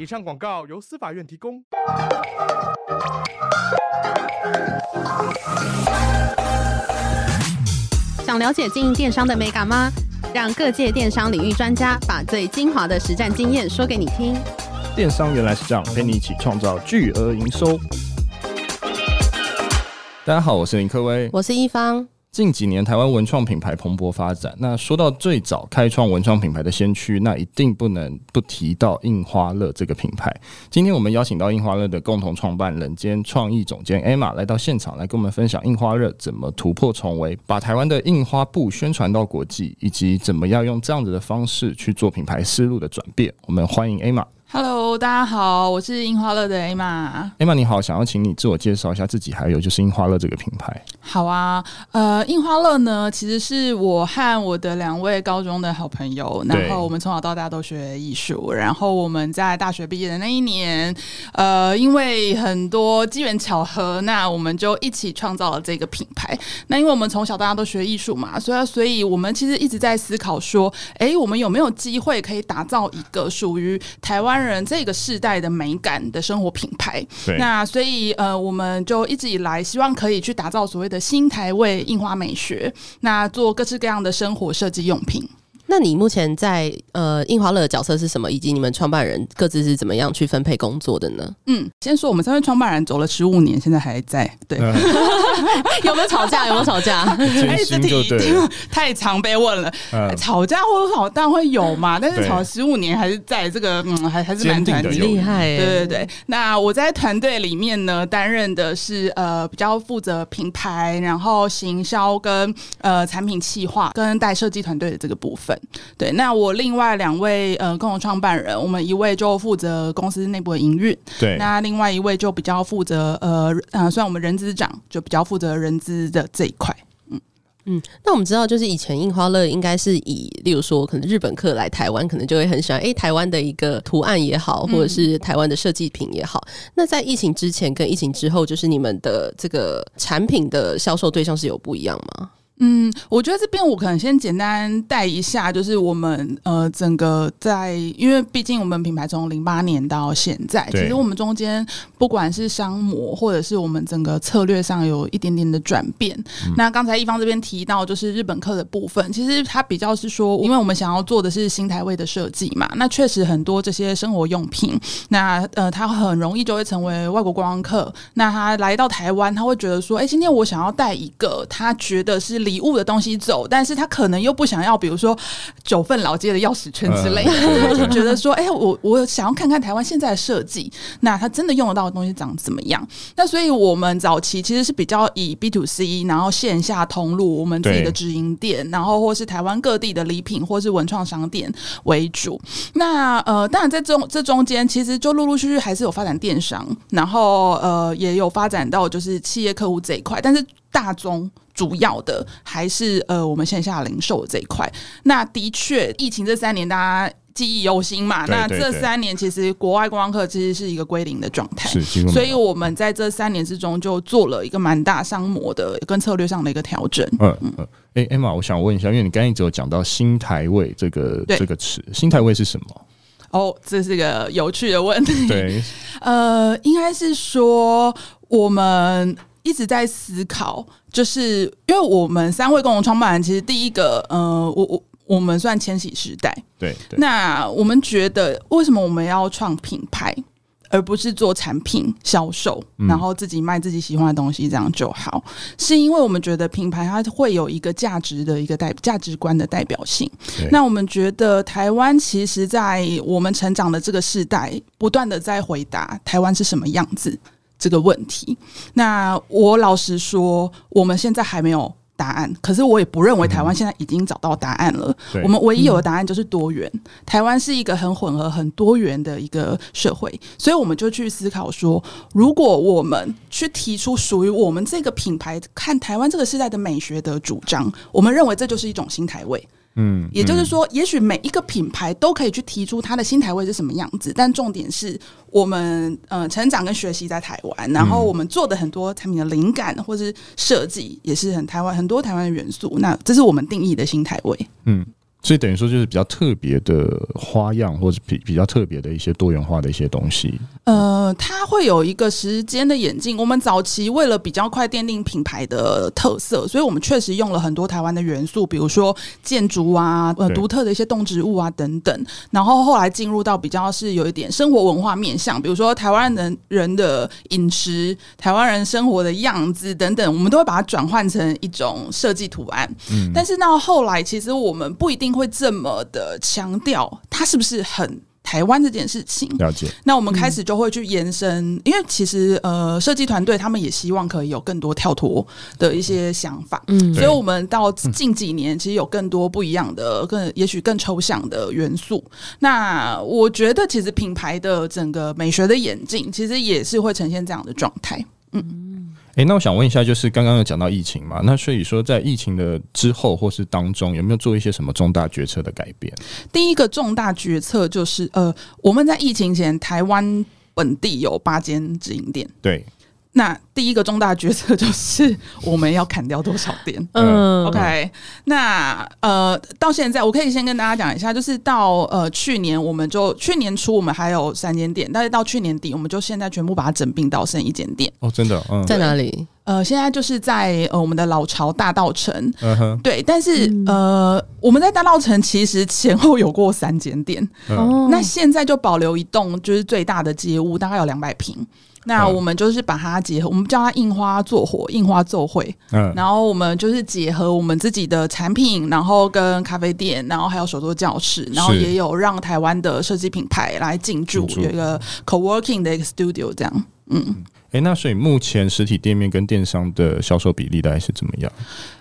以上广告由司法院提供。想了解经营电商的美感吗？让各界电商领域专家把最精华的实战经验说给你听。电商原来是这样，陪你一起创造巨额营收。大家好，我是林科威，我是一方。近几年，台湾文创品牌蓬勃发展。那说到最早开创文创品牌的先驱，那一定不能不提到印花乐这个品牌。今天我们邀请到印花乐的共同创办人兼创意总监 Emma 来到现场，来跟我们分享印花乐怎么突破重围，把台湾的印花布宣传到国际，以及怎么样用这样子的方式去做品牌思路的转变。我们欢迎 Emma。Hello，大家好，我是樱花乐的 Emma。Emma 你好，想要请你自我介绍一下自己，还有就是樱花乐这个品牌。好啊，呃，樱花乐呢，其实是我和我的两位高中的好朋友，然后我们从小到大都学艺术，然后我们在大学毕业的那一年，呃，因为很多机缘巧合，那我们就一起创造了这个品牌。那因为我们从小到大都学艺术嘛，所以所以我们其实一直在思考说，哎，我们有没有机会可以打造一个属于台湾人这个世代的美感的生活品牌，那所以呃，我们就一直以来希望可以去打造所谓的新台味印花美学，那做各式各样的生活设计用品。那你目前在呃印花乐的角色是什么？以及你们创办人各自是怎么样去分配工作的呢？嗯，先说我们三位创办人走了十五年，现在还在。对，嗯、有没有吵架？有没有吵架？哎，这题 太常被问了。嗯、吵架或者吵当然会有嘛，但是吵了十五年还是在这个嗯，还还是蛮团结厉害。对对对。那我在团队里面呢，担任的是呃比较负责品牌，然后行销跟呃产品企划跟带设计团队的这个部分。对，那我另外两位呃共同创办人，我们一位就负责公司内部的营运，对，那另外一位就比较负责呃呃，算我们人资长，就比较负责人资的这一块。嗯嗯，那我们知道，就是以前印花乐应该是以，例如说，可能日本客来台湾，可能就会很喜欢，哎、欸，台湾的一个图案也好，或者是台湾的设计品也好。嗯、那在疫情之前跟疫情之后，就是你们的这个产品的销售对象是有不一样吗？嗯，我觉得这边我可能先简单带一下，就是我们呃整个在，因为毕竟我们品牌从零八年到现在，其实我们中间不管是商模或者是我们整个策略上有一点点的转变。嗯、那刚才一方这边提到就是日本客的部分，其实它比较是说，因为我们想要做的是新台位的设计嘛，那确实很多这些生活用品，那呃它很容易就会成为外国观光客，那他来到台湾，他会觉得说，哎，今天我想要带一个他觉得是。礼物的东西走，但是他可能又不想要，比如说九份老街的钥匙圈之类就觉得说，哎、欸，我我想要看看台湾现在的设计，那他真的用得到的东西长怎么样？那所以我们早期其实是比较以 B to C，然后线下通路，我们自己的直营店，然后或是台湾各地的礼品或是文创商店为主。那呃，当然在中这中间，其实就陆陆续续还是有发展电商，然后呃，也有发展到就是企业客户这一块，但是大宗。主要的还是呃，我们线下零售这一块。那的确，疫情这三年大家记忆犹新嘛。那这三年其实国外观光客其实是一个归零的状态，所以我们在这三年之中就做了一个蛮大商模的跟策略上的一个调整。嗯嗯。哎、欸、，Emma，我想问一下，因为你刚才一直有讲到新台位这个这个词，新台位是什么？哦，这是个有趣的问题。对，呃，应该是说我们。一直在思考，就是因为我们三位共同创办人，其实第一个，呃，我我我们算千禧时代，对，对。那我们觉得，为什么我们要创品牌，而不是做产品销售，然后自己卖自己喜欢的东西，这样就好？嗯、是因为我们觉得品牌它会有一个价值的一个代价值观的代表性。那我们觉得台湾其实，在我们成长的这个时代，不断的在回答台湾是什么样子。这个问题，那我老实说，我们现在还没有答案，可是我也不认为台湾现在已经找到答案了。嗯、我们唯一有的答案就是多元。嗯、台湾是一个很混合、很多元的一个社会，所以我们就去思考说，如果我们去提出属于我们这个品牌，看台湾这个时代的美学的主张，我们认为这就是一种新台味。嗯，也就是说，也许每一个品牌都可以去提出它的新台位是什么样子，但重点是我们呃成长跟学习在台湾，然后我们做的很多产品的灵感或是设计也是很台湾很多台湾的元素，那这是我们定义的新台位。嗯。所以等于说就是比较特别的花样，或者比比较特别的一些多元化的一些东西。呃，它会有一个时间的演进。我们早期为了比较快奠定品牌的特色，所以我们确实用了很多台湾的元素，比如说建筑啊，呃，独特的一些动植物啊等等。然后后来进入到比较是有一点生活文化面向，比如说台湾人人的饮食、台湾人生活的样子等等，我们都会把它转换成一种设计图案。嗯，但是到后来，其实我们不一定。会这么的强调他是不是很台湾这件事情？了解。那我们开始就会去延伸，嗯、因为其实呃，设计团队他们也希望可以有更多跳脱的一些想法。嗯，所以我们到近几年其实有更多不一样的、更也许更抽象的元素。那我觉得，其实品牌的整个美学的演进，其实也是会呈现这样的状态。嗯。哎，那我想问一下，就是刚刚有讲到疫情嘛？那所以说，在疫情的之后或是当中，有没有做一些什么重大决策的改变？第一个重大决策就是，呃，我们在疫情前，台湾本地有八间直营店。对。那第一个重大决策就是我们要砍掉多少店？嗯，OK。那呃，到现在我可以先跟大家讲一下，就是到呃去年我们就去年初我们还有三间店，但是到去年底我们就现在全部把它整并到剩一间店。哦，真的？嗯，在哪里？呃，现在就是在呃我们的老巢大道城。嗯哼，对。但是呃我们在大道城其实前后有过三间店。哦，那现在就保留一栋就是最大的街屋，大概有两百坪。那我们就是把它结合，我们叫它印花做活，印花奏会。嗯，然后我们就是结合我们自己的产品，然后跟咖啡店，然后还有手作教室，然后也有让台湾的设计品牌来进驻，有一个 co-working 的一个 studio 这样。嗯，哎、欸，那所以目前实体店面跟电商的销售比例大概是怎么样？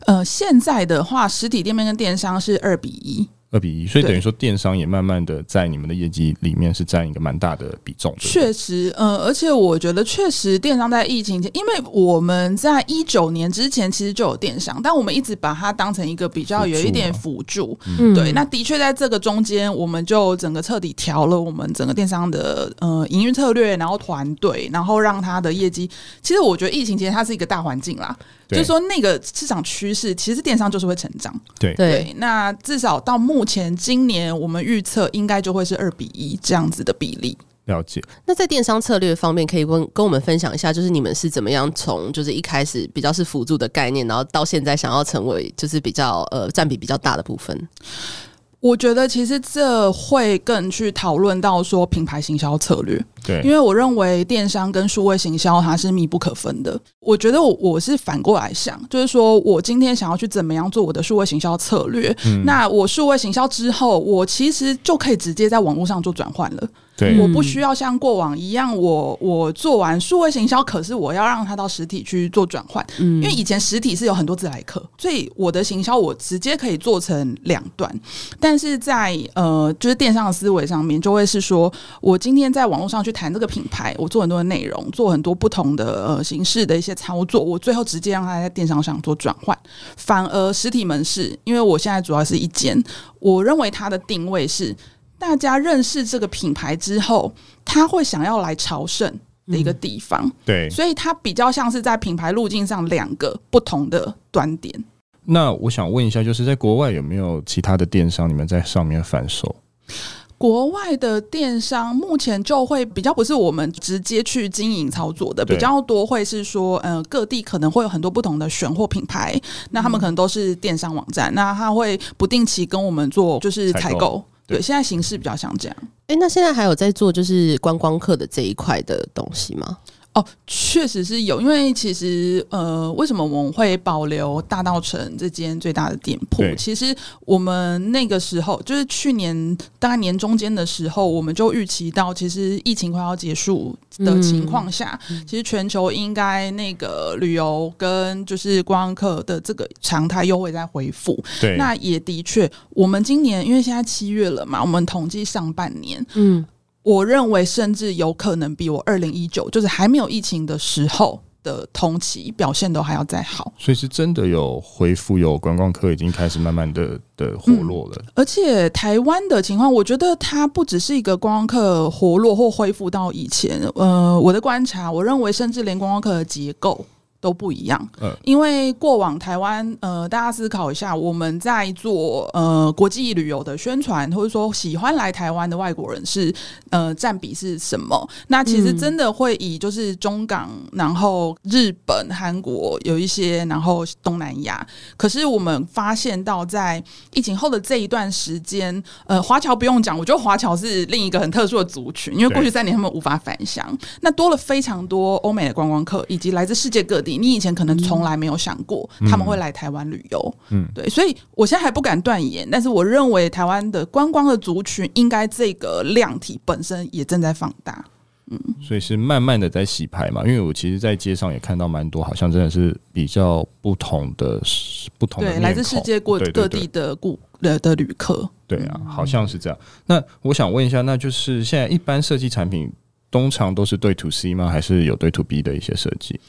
呃，现在的话，实体店面跟电商是二比一。二比一，所以等于说电商也慢慢的在你们的业绩里面是占一个蛮大的比重。确实，呃，而且我觉得确实电商在疫情前，因为我们在一九年之前其实就有电商，但我们一直把它当成一个比较有一点辅助。嗯，对，那的确在这个中间，我们就整个彻底调了我们整个电商的呃营运策略，然后团队，然后让它的业绩。其实我觉得疫情前它是一个大环境啦。就是说，那个市场趋势其实电商就是会成长。对对，那至少到目前今年，我们预测应该就会是二比一这样子的比例。了解。那在电商策略方面，可以问跟我们分享一下，就是你们是怎么样从就是一开始比较是辅助的概念，然后到现在想要成为就是比较呃占比比较大的部分。我觉得其实这会更去讨论到说品牌行销策略，对，因为我认为电商跟数位行销它是密不可分的。我觉得我我是反过来想，就是说我今天想要去怎么样做我的数位行销策略，嗯，那我数位行销之后，我其实就可以直接在网络上做转换了。对，我不需要像过往一样，我我做完数位行销，可是我要让它到实体去做转换，嗯，因为以前实体是有很多自来客，所以我的行销我直接可以做成两段，但是在呃，就是电商的思维上面，就会是说我今天在网络上去谈这个品牌，我做很多的内容，做很多不同的呃形式的一些操作，我最后直接让它在电商上做转换，反而实体门市，因为我现在主要是一间，我认为它的定位是。大家认识这个品牌之后，他会想要来朝圣的一个地方。嗯、对，所以它比较像是在品牌路径上两个不同的端点。那我想问一下，就是在国外有没有其他的电商，你们在上面反售？国外的电商目前就会比较不是我们直接去经营操作的，比较多会是说，呃，各地可能会有很多不同的选货品牌，那他们可能都是电商网站，那他会不定期跟我们做就是采购。对，现在形式比较像这样。哎，那现在还有在做就是观光客的这一块的东西吗？哦，确实是有，因为其实呃，为什么我们会保留大道城这间最大的店铺？其实我们那个时候就是去年大概年中间的时候，我们就预期到，其实疫情快要结束的情况下，嗯、其实全球应该那个旅游跟就是观光客的这个常态又会再恢复。对，那也的确，我们今年因为现在七月了嘛，我们统计上半年，嗯。我认为，甚至有可能比我二零一九，就是还没有疫情的时候的同期表现都还要再好。所以是真的有恢复，有观光客已经开始慢慢的的活络了。嗯。而且台湾的情况，我觉得它不只是一个观光客活络或恢复到以前。呃，我的观察，我认为甚至连观光客的结构。都不一样，嗯，因为过往台湾，呃，大家思考一下，我们在做呃国际旅游的宣传，或者说喜欢来台湾的外国人是呃占比是什么？那其实真的会以就是中港，然后日本、韩国有一些，然后东南亚。可是我们发现到在疫情后的这一段时间，呃，华侨不用讲，我觉得华侨是另一个很特殊的族群，因为过去三年他们无法返乡，那多了非常多欧美的观光客，以及来自世界各地。你以前可能从来没有想过他们会来台湾旅游，嗯，对，所以我现在还不敢断言，但是我认为台湾的观光的族群应该这个量体本身也正在放大，嗯，所以是慢慢的在洗牌嘛，因为我其实，在街上也看到蛮多，好像真的是比较不同的不同的，对，来自世界各各地的顾的的旅客，对啊，好像是这样。那我想问一下，那就是现在一般设计产品。通常都是对 to C 吗？还是有对 to B 的一些设计？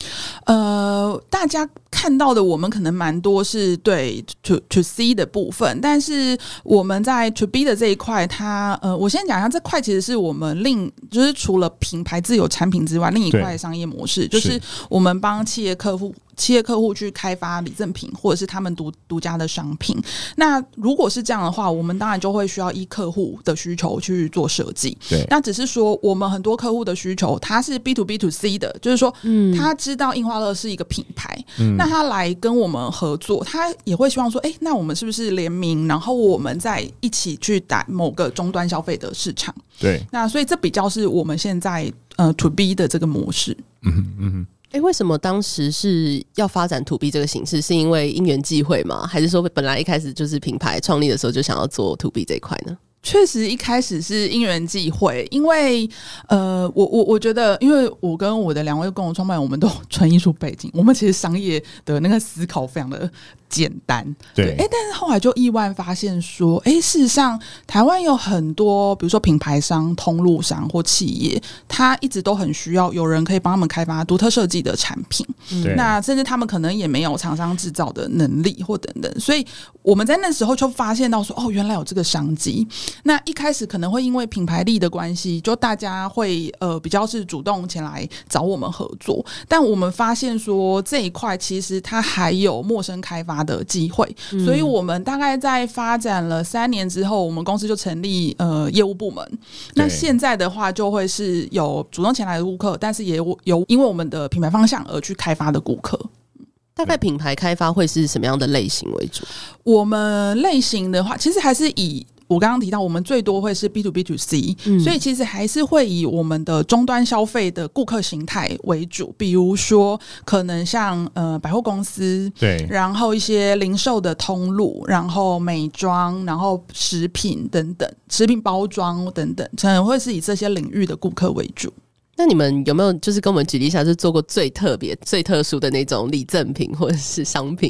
呃，大家看到的，我们可能蛮多是对 to to C 的部分，但是我们在 to B 的这一块，它呃，我先讲一下，这块其实是我们另就是除了品牌自有产品之外，另一块商业模式，就是我们帮企业客户。企业客户去开发礼赠品，或者是他们独独家的商品。那如果是这样的话，我们当然就会需要依客户的需求去做设计。对，那只是说我们很多客户的需求，他是 B to B to C 的，就是说，嗯，他知道印花乐是一个品牌，嗯，那他来跟我们合作，他也会希望说，哎，那我们是不是联名，然后我们再一起去打某个终端消费的市场？对，那所以这比较是我们现在呃 to B 的这个模式。嗯哼嗯哼。哎、为什么当时是要发展 To B 这个形式？是因为因缘际会吗？还是说本来一开始就是品牌创立的时候就想要做 To B 这一块呢？确实一开始是因缘际会，因为呃，我我我觉得，因为我跟我的两位共同创办人，我们都 纯艺术背景，我们其实商业的那个思考非常的。简单，对，哎，但是后来就意外发现说，哎，事实上台湾有很多，比如说品牌商、通路商或企业，他一直都很需要有人可以帮他们开发独特设计的产品。嗯，那甚至他们可能也没有厂商制造的能力或等等，所以我们在那时候就发现到说，哦，原来有这个商机。那一开始可能会因为品牌力的关系，就大家会呃比较是主动前来找我们合作，但我们发现说这一块其实它还有陌生开发的机会，所以我们大概在发展了三年之后，我们公司就成立呃业务部门。那现在的话，就会是有主动前来的顾客，但是也有有因为我们的品牌方向而去开发的顾客。大概品牌开发会是什么样的类型为主？我们类型的话，其实还是以。我刚刚提到，我们最多会是 B to B to C，嗯，所以其实还是会以我们的终端消费的顾客形态为主，比如说可能像呃百货公司，对，然后一些零售的通路，然后美妆，然后食品等等，食品包装等等，可能会是以这些领域的顾客为主。那你们有没有就是跟我们举例一下，是做过最特别、最特殊的那种礼赠品或者是商品，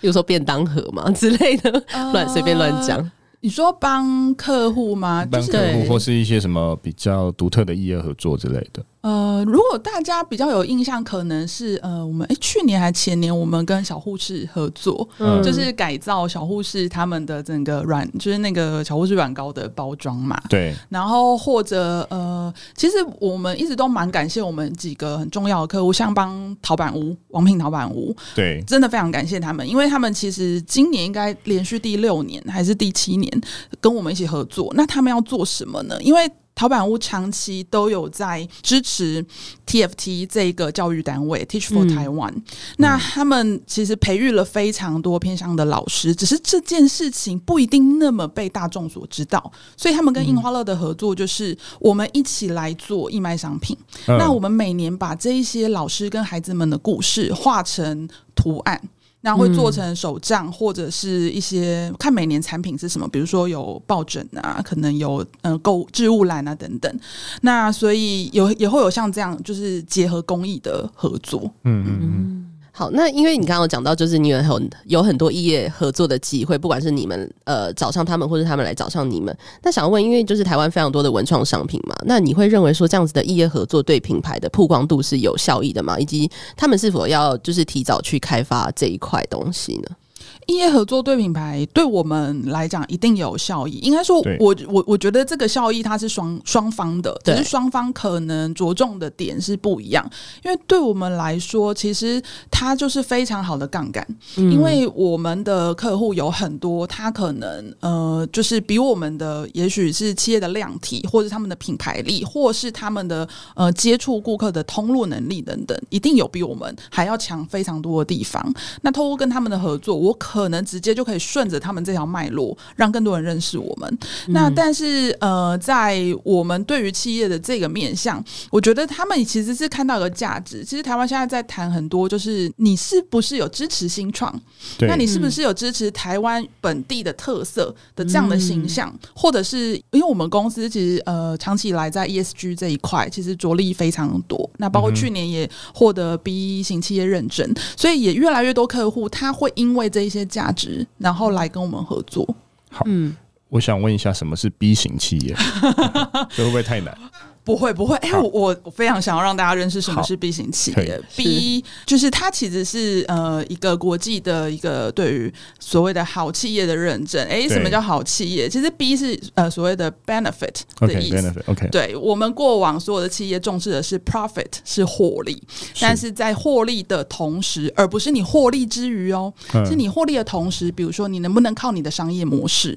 比如说便当盒嘛之类的，乱随便乱讲。你说帮客户吗？帮客户或是一些什么比较独特的异业合作之类的。呃，如果大家比较有印象，可能是呃，我们哎，去年还前年，我们跟小护士合作，嗯，就是改造小护士他们的整个软，就是那个小护士软膏的包装嘛。对。然后或者呃，其实我们一直都蛮感谢我们几个很重要的客户，像帮陶板屋、王品陶板屋，对，真的非常感谢他们，因为他们其实今年应该连续第六年还是第七年跟我们一起合作。那他们要做什么呢？因为陶板屋长期都有在支持 TFT 这个教育单位 Teach for Taiwan，嗯、那他们其实培育了非常多偏向的老师，只是这件事情不一定那么被大众所知道，所以他们跟印花乐的合作就是我们一起来做义卖商品。嗯、那我们每年把这一些老师跟孩子们的故事画成图案。那会做成手账，或者是一些看每年产品是什么，比如说有抱枕啊，可能有呃购置物篮啊等等。那所以有也会有像这样，就是结合公益的合作。嗯嗯嗯。好，那因为你刚刚有讲到，就是你有很有很多异业合作的机会，不管是你们呃找上他们，或者他们来找上你们。那想要问，因为就是台湾非常多的文创商品嘛，那你会认为说这样子的异业合作对品牌的曝光度是有效益的吗？以及他们是否要就是提早去开发这一块东西呢？异业合作对品牌对我们来讲一定有效益。应该说我，我我我觉得这个效益它是双双方的，只是双方可能着重的点是不一样。因为对我们来说，其实它就是非常好的杠杆。嗯、因为我们的客户有很多，他可能呃，就是比我们的也许是企业的量体，或者他们的品牌力，或是他们的呃接触顾客的通路能力等等，一定有比我们还要强非常多的地方。那透过跟他们的合作，我可可能直接就可以顺着他们这条脉络，让更多人认识我们。嗯、那但是呃，在我们对于企业的这个面向，我觉得他们其实是看到一个价值。其实台湾现在在谈很多，就是你是不是有支持新创？那你是不是有支持台湾本地的特色的这样的形象？嗯、或者是因为我们公司其实呃长期以来在 ESG 这一块其实着力非常多。那包括去年也获得 B 型企业认证，所以也越来越多客户他会因为这一些。价值，然后来跟我们合作。好，嗯，我想问一下，什么是 B 型企业？这会不会太难？不会不会，哎、欸，我我我非常想要让大家认识什么是 B 型企业。B 就是它其实是呃一个国际的一个对于所谓的好企业的认证。哎、欸，什么叫好企业？其实 B 是呃所谓的 benefit 的意思。Okay, benefit, okay. 对，我们过往所有的企业重视的是 profit 是获利，是但是在获利的同时，而不是你获利之余哦，嗯、是你获利的同时，比如说你能不能靠你的商业模式，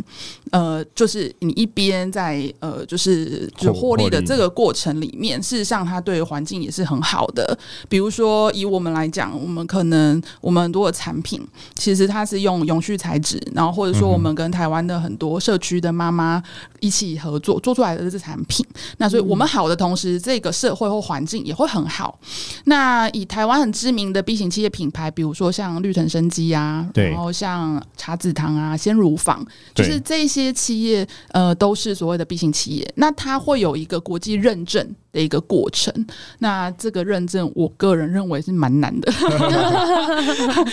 呃，就是你一边在呃就是就获利的这个。过程里面，事实上，它对环境也是很好的。比如说，以我们来讲，我们可能我们很多的产品，其实它是用永续材质，然后或者说我们跟台湾的很多社区的妈妈一起合作做出来的这产品。那所以我们好的同时，这个社会或环境也会很好。那以台湾很知名的 B 型企业品牌，比如说像绿藤生机啊，对然后像茶子堂啊、鲜乳坊，就是这些企业，呃，都是所谓的 B 型企业。那它会有一个国际认。证的一个过程，那这个认证，我个人认为是蛮难的。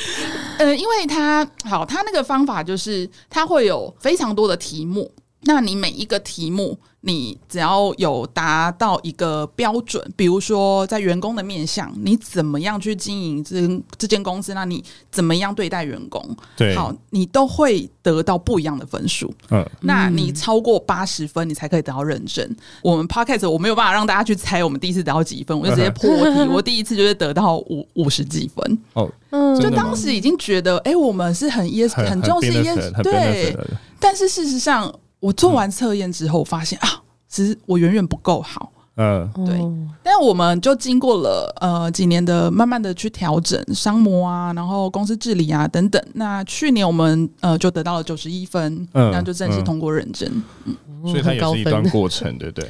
呃，因为他好，他那个方法就是，他会有非常多的题目，那你每一个题目。你只要有达到一个标准，比如说在员工的面向，你怎么样去经营这这间公司？那你怎么样对待员工？对，好，你都会得到不一样的分数。嗯，那你超过八十分，你才可以得到认证。我们 Podcast 我没有办法让大家去猜我们第一次得到几分，我就直接破题。我第一次就是得到五五十几分。哦，嗯，就当时已经觉得，哎，我们是很 yes 很重视 yes 对，但是事实上。我做完测验之后，发现、嗯、啊，其实我远远不够好。嗯，对。但我们就经过了呃几年的慢慢的去调整商模啊，然后公司治理啊等等。那去年我们呃就得到了九十一分，嗯，然后就正式通过认证。嗯，嗯，所以它也是一段过程，对不对？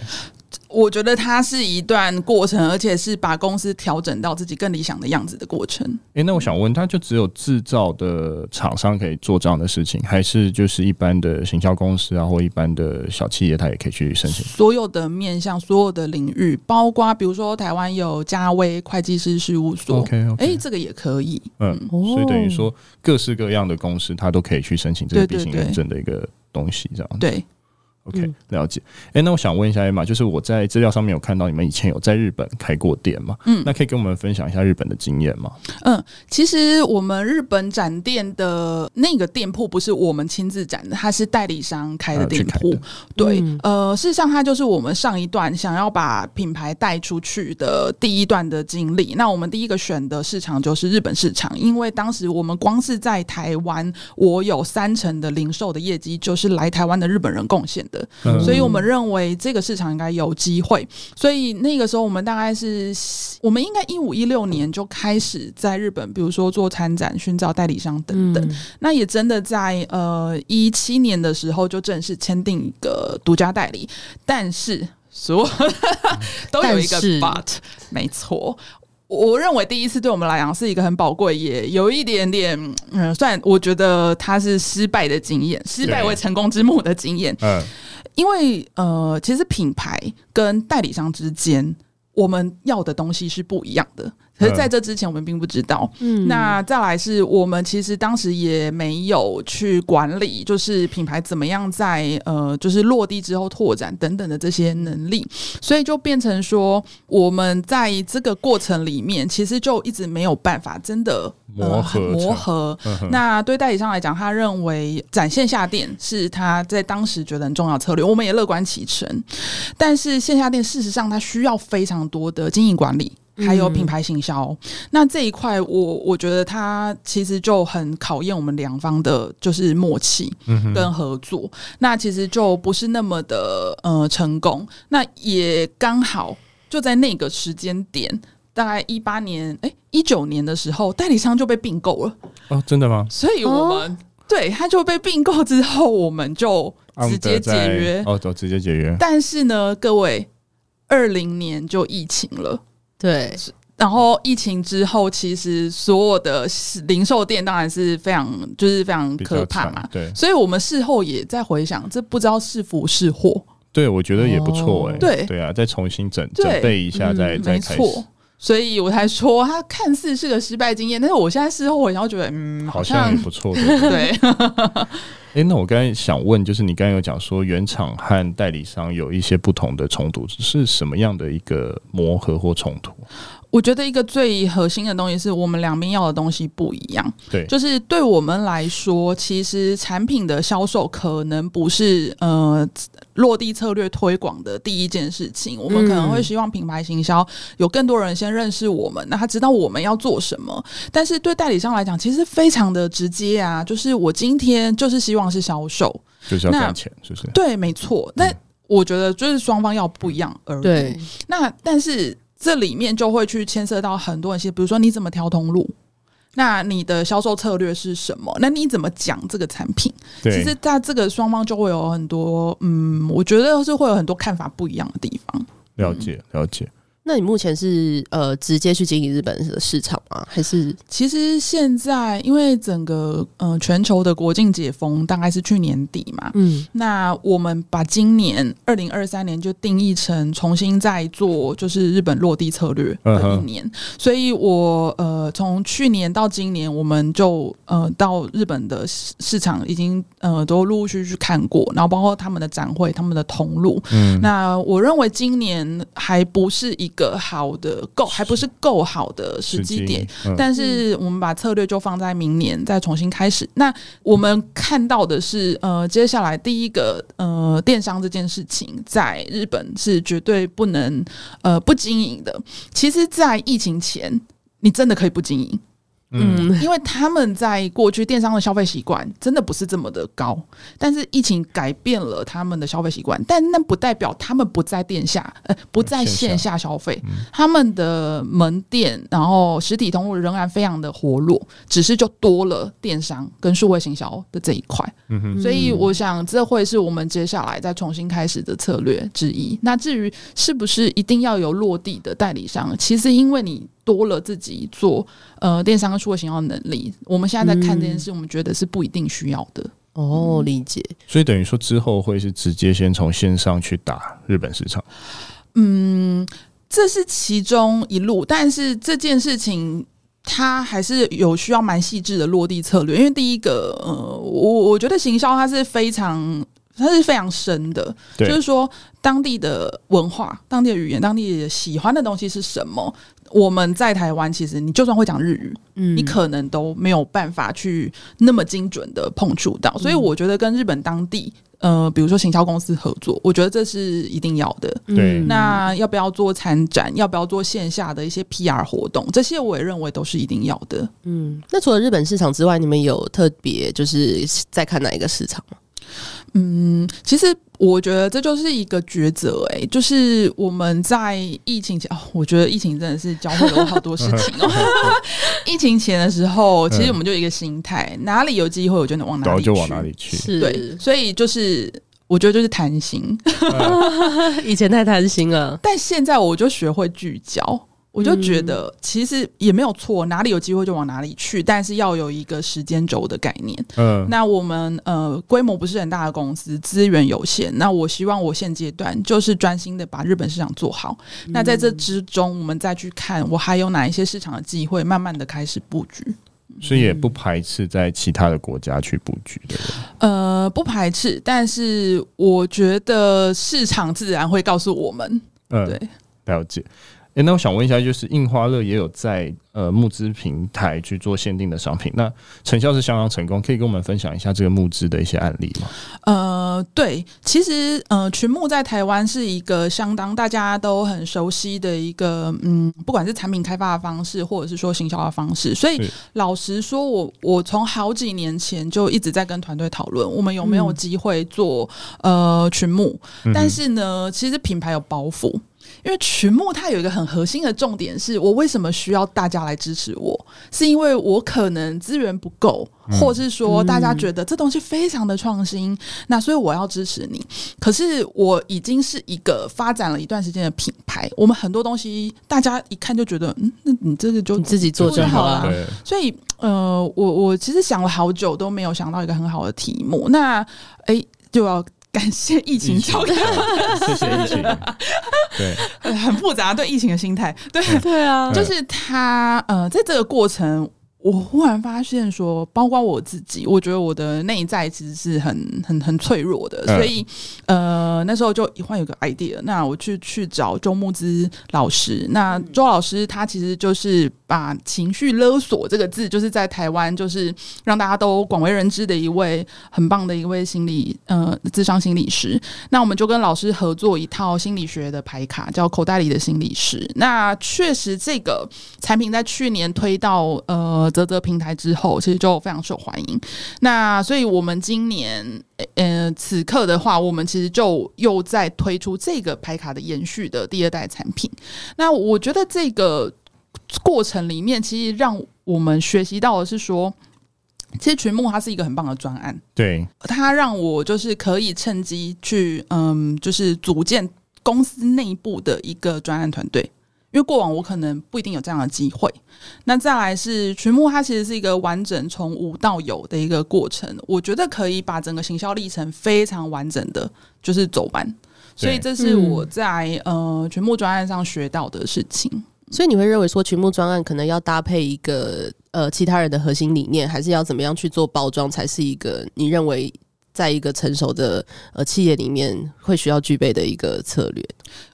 我觉得它是一段过程，而且是把公司调整到自己更理想的样子的过程。哎、欸，那我想问，它就只有制造的厂商可以做这样的事情，还是就是一般的行销公司啊，或一般的小企业，它也可以去申请？所有的面向，所有的领域，包括比如说台湾有嘉威会计师事务所，OK，哎 okay、欸，这个也可以。嗯，所以等于说各式各样的公司，它都可以去申请这个 B 型认证的一个东西，这样对。OK，了解。哎、欸，那我想问一下 Emma，就是我在资料上面有看到你们以前有在日本开过店吗？嗯，那可以跟我们分享一下日本的经验吗？嗯，其实我们日本展店的那个店铺不是我们亲自展的，它是代理商开的店铺。对，嗯、呃，事实上它就是我们上一段想要把品牌带出去的第一段的经历。那我们第一个选的市场就是日本市场，因为当时我们光是在台湾，我有三成的零售的业绩就是来台湾的日本人贡献的。的，嗯、所以我们认为这个市场应该有机会。所以那个时候我们大概是，我们应该一五一六年就开始在日本，比如说做参展、寻找代理商等等。嗯、那也真的在呃一七年的时候就正式签订一个独家代理，但是所有 都有一个 but，没错。我认为第一次对我们来讲是一个很宝贵，也有一点点，嗯，算我觉得它是失败的经验，失败为成功之母的经验。嗯，因为呃，其实品牌跟代理商之间，我们要的东西是不一样的。可是在这之前，我们并不知道。嗯，那再来是我们其实当时也没有去管理，就是品牌怎么样在呃，就是落地之后拓展等等的这些能力，所以就变成说，我们在这个过程里面，其实就一直没有办法真的磨合磨合。那对代理商来讲，他认为展线下店是他在当时觉得很重要策略，我们也乐观其成。但是线下店事实上，它需要非常多的经营管理。还有品牌行销，嗯、那这一块我我觉得它其实就很考验我们两方的，就是默契跟合作。嗯、那其实就不是那么的呃成功。那也刚好就在那个时间点，大概一八年哎一九年的时候，代理商就被并购了。哦，真的吗？所以我们、哦、对他就被并购之后，我们就直接解约。哦，就直接解约。但是呢，各位，二零年就疫情了。对，然后疫情之后，其实所有的零售店当然是非常，就是非常可怕嘛。对，所以我们事后也在回想，这不知道是福是祸。对，我觉得也不错哎、欸。对、哦，对啊，再重新整对整备一下再，再、嗯、再开始。所以我才说，他看似是个失败经验，但是我现在事后回想，我觉得嗯，好像，也不错。对。哎，那我刚才想问，就是你刚才有讲说原厂和代理商有一些不同的冲突，是什么样的一个磨合或冲突？我觉得一个最核心的东西是我们两边要的东西不一样。对，就是对我们来说，其实产品的销售可能不是呃落地策略推广的第一件事情。我们可能会希望品牌行销有更多人先认识我们，那他知道我们要做什么。但是对代理商来讲，其实非常的直接啊，就是我今天就是希望是销售，就是要赚钱，是不是？对，没错。那我觉得就是双方要不一样而已。对，那但是。这里面就会去牵涉到很多一些，比如说你怎么调通路，那你的销售策略是什么？那你怎么讲这个产品？其实在这个双方就会有很多，嗯，我觉得是会有很多看法不一样的地方。了解，了解。那你目前是呃直接去经营日本的市场吗？还是其实现在因为整个呃全球的国境解封大概是去年底嘛，嗯，那我们把今年二零二三年就定义成重新再做就是日本落地策略的一年，嗯、所以我呃从去年到今年，我们就呃到日本的市场已经呃都陆陆续续看过，然后包括他们的展会、他们的通路，嗯，那我认为今年还不是一个好的够还不是够好的时机点，嗯、但是我们把策略就放在明年再重新开始。那我们看到的是，呃，接下来第一个呃电商这件事情在日本是绝对不能呃不经营的。其实，在疫情前，你真的可以不经营。嗯，因为他们在过去电商的消费习惯真的不是这么的高，但是疫情改变了他们的消费习惯，但那不代表他们不在店下，呃，不在线下消费，嗯、他们的门店然后实体通路仍然非常的活络，只是就多了电商跟数位行销的这一块。嗯哼，所以我想这会是我们接下来再重新开始的策略之一。那至于是不是一定要有落地的代理商，其实因为你。多了自己做呃电商跟数位行销能力，我们现在在看这件事，嗯、我们觉得是不一定需要的。哦，理解。所以等于说之后会是直接先从线上去打日本市场。嗯，这是其中一路，但是这件事情它还是有需要蛮细致的落地策略。因为第一个，呃，我我觉得行销它是非常它是非常深的，就是说当地的文化、当地的语言、当地的喜欢的东西是什么。我们在台湾，其实你就算会讲日语，嗯，你可能都没有办法去那么精准的碰触到。所以我觉得跟日本当地，呃，比如说行销公司合作，我觉得这是一定要的。对，那要不要做参展？要不要做线下的一些 PR 活动？这些我也认为都是一定要的。嗯，那除了日本市场之外，你们有特别就是在看哪一个市场吗？嗯，其实我觉得这就是一个抉择，哎，就是我们在疫情前，哦，我觉得疫情真的是教会了我好多事情哦。疫情前的时候，其实我们就一个心态，嗯、哪里有机会，我就能往哪里去，就往哪里去。是，对，所以就是。我觉得就是贪心，以前太贪心了，但现在我就学会聚焦。我就觉得其实也没有错，哪里有机会就往哪里去，但是要有一个时间轴的概念。嗯，那我们呃规模不是很大的公司，资源有限，那我希望我现阶段就是专心的把日本市场做好。那在这之中，我们再去看我还有哪一些市场的机会，慢慢的开始布局。所以也不排斥在其他的国家去布局的，呃，不排斥，但是我觉得市场自然会告诉我们。嗯，对，了解。那我想问一下，就是印花乐也有在呃募资平台去做限定的商品，那成效是相当成功，可以跟我们分享一下这个募资的一些案例吗？呃，对，其实呃群募在台湾是一个相当大家都很熟悉的一个嗯，不管是产品开发的方式，或者是说行销的方式，所以老实说我，我我从好几年前就一直在跟团队讨论，我们有没有机会做、嗯、呃群募，但是呢，其实品牌有包袱。因为群募它有一个很核心的重点，是我为什么需要大家来支持我？是因为我可能资源不够，或是说大家觉得这东西非常的创新，那所以我要支持你。可是我已经是一个发展了一段时间的品牌，我们很多东西大家一看就觉得，嗯，那你这个就你自己做就好了。所以，呃，我我其实想了好久都没有想到一个很好的题目。那，哎，就要。感谢疫情教育，谢谢疫情。对，很复杂对疫情的心态，对。对。啊，就是他呃，在这个过程。我忽然发现说，包括我自己，我觉得我的内在其实是很很很脆弱的，所以呃那时候就忽然有个 idea，那我去去找周木之老师，那周老师他其实就是把情绪勒索这个字，就是在台湾就是让大家都广为人知的一位很棒的一位心理呃智商心理师，那我们就跟老师合作一套心理学的牌卡，叫口袋里的心理师，那确实这个产品在去年推到呃。啧啧平台之后，其实就非常受欢迎。那所以，我们今年呃，此刻的话，我们其实就又在推出这个牌卡的延续的第二代产品。那我觉得这个过程里面，其实让我们学习到的是说，其实群牧它是一个很棒的专案。对，它让我就是可以趁机去嗯，就是组建公司内部的一个专案团队。因为过往我可能不一定有这样的机会，那再来是群募，它其实是一个完整从无到有的一个过程，我觉得可以把整个行销历程非常完整的就是走完，所以这是我在呃群募专案上学到的事情。所以你会认为说群募专案可能要搭配一个呃其他人的核心理念，还是要怎么样去做包装，才是一个你认为在一个成熟的呃企业里面会需要具备的一个策略？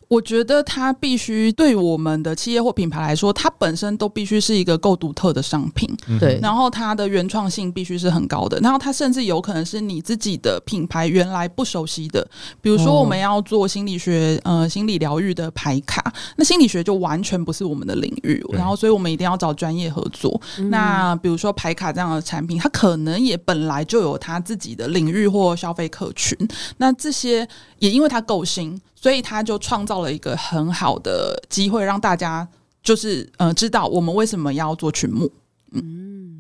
我觉得它必须对我们的企业或品牌来说，它本身都必须是一个够独特的商品，对。然后它的原创性必须是很高的，然后它甚至有可能是你自己的品牌原来不熟悉的，比如说我们要做心理学，呃，心理疗愈的牌卡，那心理学就完全不是我们的领域，然后所以我们一定要找专业合作。那比如说牌卡这样的产品，它可能也本来就有它自己的领域或消费客群，那这些也因为它够新。所以他就创造了一个很好的机会，让大家就是呃知道我们为什么要做群幕。嗯，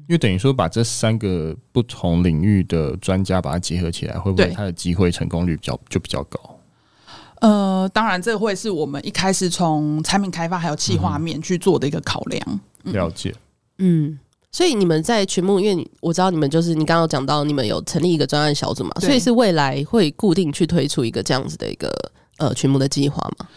因为等于说把这三个不同领域的专家把它结合起来，会不会它的机会成功率比较就比较高？呃，当然这会是我们一开始从产品开发还有企划面去做的一个考量。嗯、了解。嗯，所以你们在群募，因为我知道你们就是你刚刚讲到你们有成立一个专案小组嘛，所以是未来会固定去推出一个这样子的一个。呃，群募的计划吗？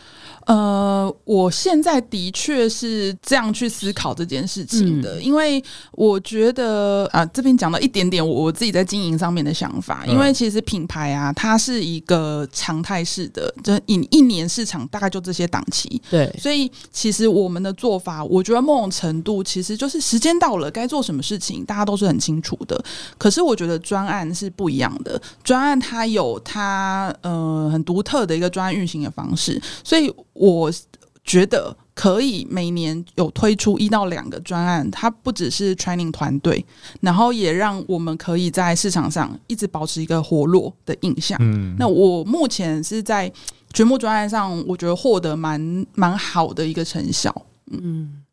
呃，我现在的确是这样去思考这件事情的，嗯、因为我觉得啊，这边讲到一点点我我自己在经营上面的想法，因为其实品牌啊，它是一个常态式的，就一一年市场大概就这些档期，对，所以其实我们的做法，我觉得某种程度其实就是时间到了该做什么事情，大家都是很清楚的。可是我觉得专案是不一样的，专案它有它呃很独特的一个专案运行的方式，所以。我觉得可以每年有推出一到两个专案，它不只是 training 团队，然后也让我们可以在市场上一直保持一个活络的印象。嗯，那我目前是在全部专案上，我觉得获得蛮蛮好的一个成效。嗯。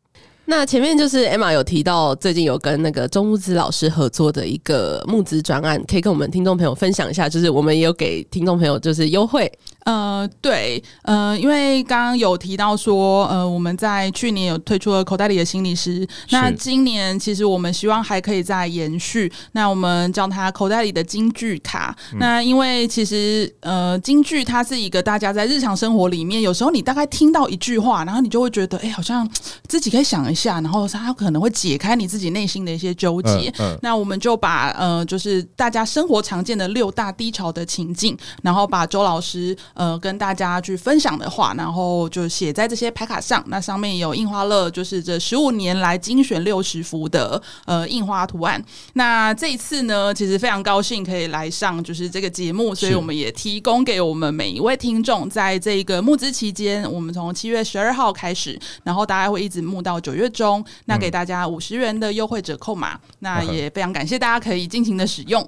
那前面就是 Emma 有提到，最近有跟那个钟木子老师合作的一个募资专案，可以跟我们听众朋友分享一下。就是我们也有给听众朋友就是优惠。呃，对，呃，因为刚刚有提到说，呃，我们在去年有推出了口袋里的心理师，那今年其实我们希望还可以再延续。那我们叫它口袋里的京剧卡。嗯、那因为其实呃，京剧它是一个大家在日常生活里面，有时候你大概听到一句话，然后你就会觉得，哎，好像自己可以想一下，然后它可能会解开你自己内心的一些纠结。嗯嗯、那我们就把呃，就是大家生活常见的六大低潮的情境，然后把周老师呃跟大家去分享的话，然后就写在这些牌卡上。那上面有印花乐，就是这十五年来精选六十幅的呃印花图案。那这一次呢，其实非常高兴可以来上就是这个节目，所以我们也提供给我们每一位听众，在这个募资期间，我们从七月十二号开始，然后大概会一直募到九月。中，那给大家五十元的优惠折扣码，嗯、那也非常感谢大家可以尽情的使用。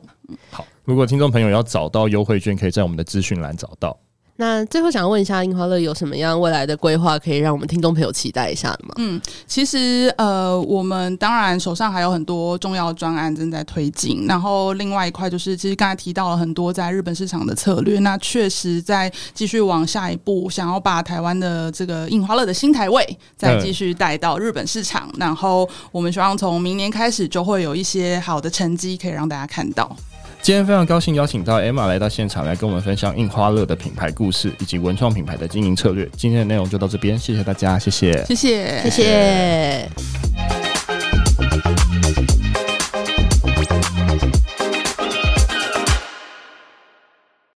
好，如果听众朋友要找到优惠券，可以在我们的资讯栏找到。那最后想问一下，印花乐有什么样未来的规划，可以让我们听众朋友期待一下的吗？嗯，其实呃，我们当然手上还有很多重要专案正在推进，然后另外一块就是，其实刚才提到了很多在日本市场的策略，那确实在继续往下一步，想要把台湾的这个印花乐的新台位再继续带到日本市场，嗯、然后我们希望从明年开始就会有一些好的成绩可以让大家看到。今天非常高兴邀请到 Emma 来到现场，来跟我们分享印花乐的品牌故事以及文创品牌的经营策略。今天的内容就到这边，谢谢大家，谢谢，谢谢，谢谢。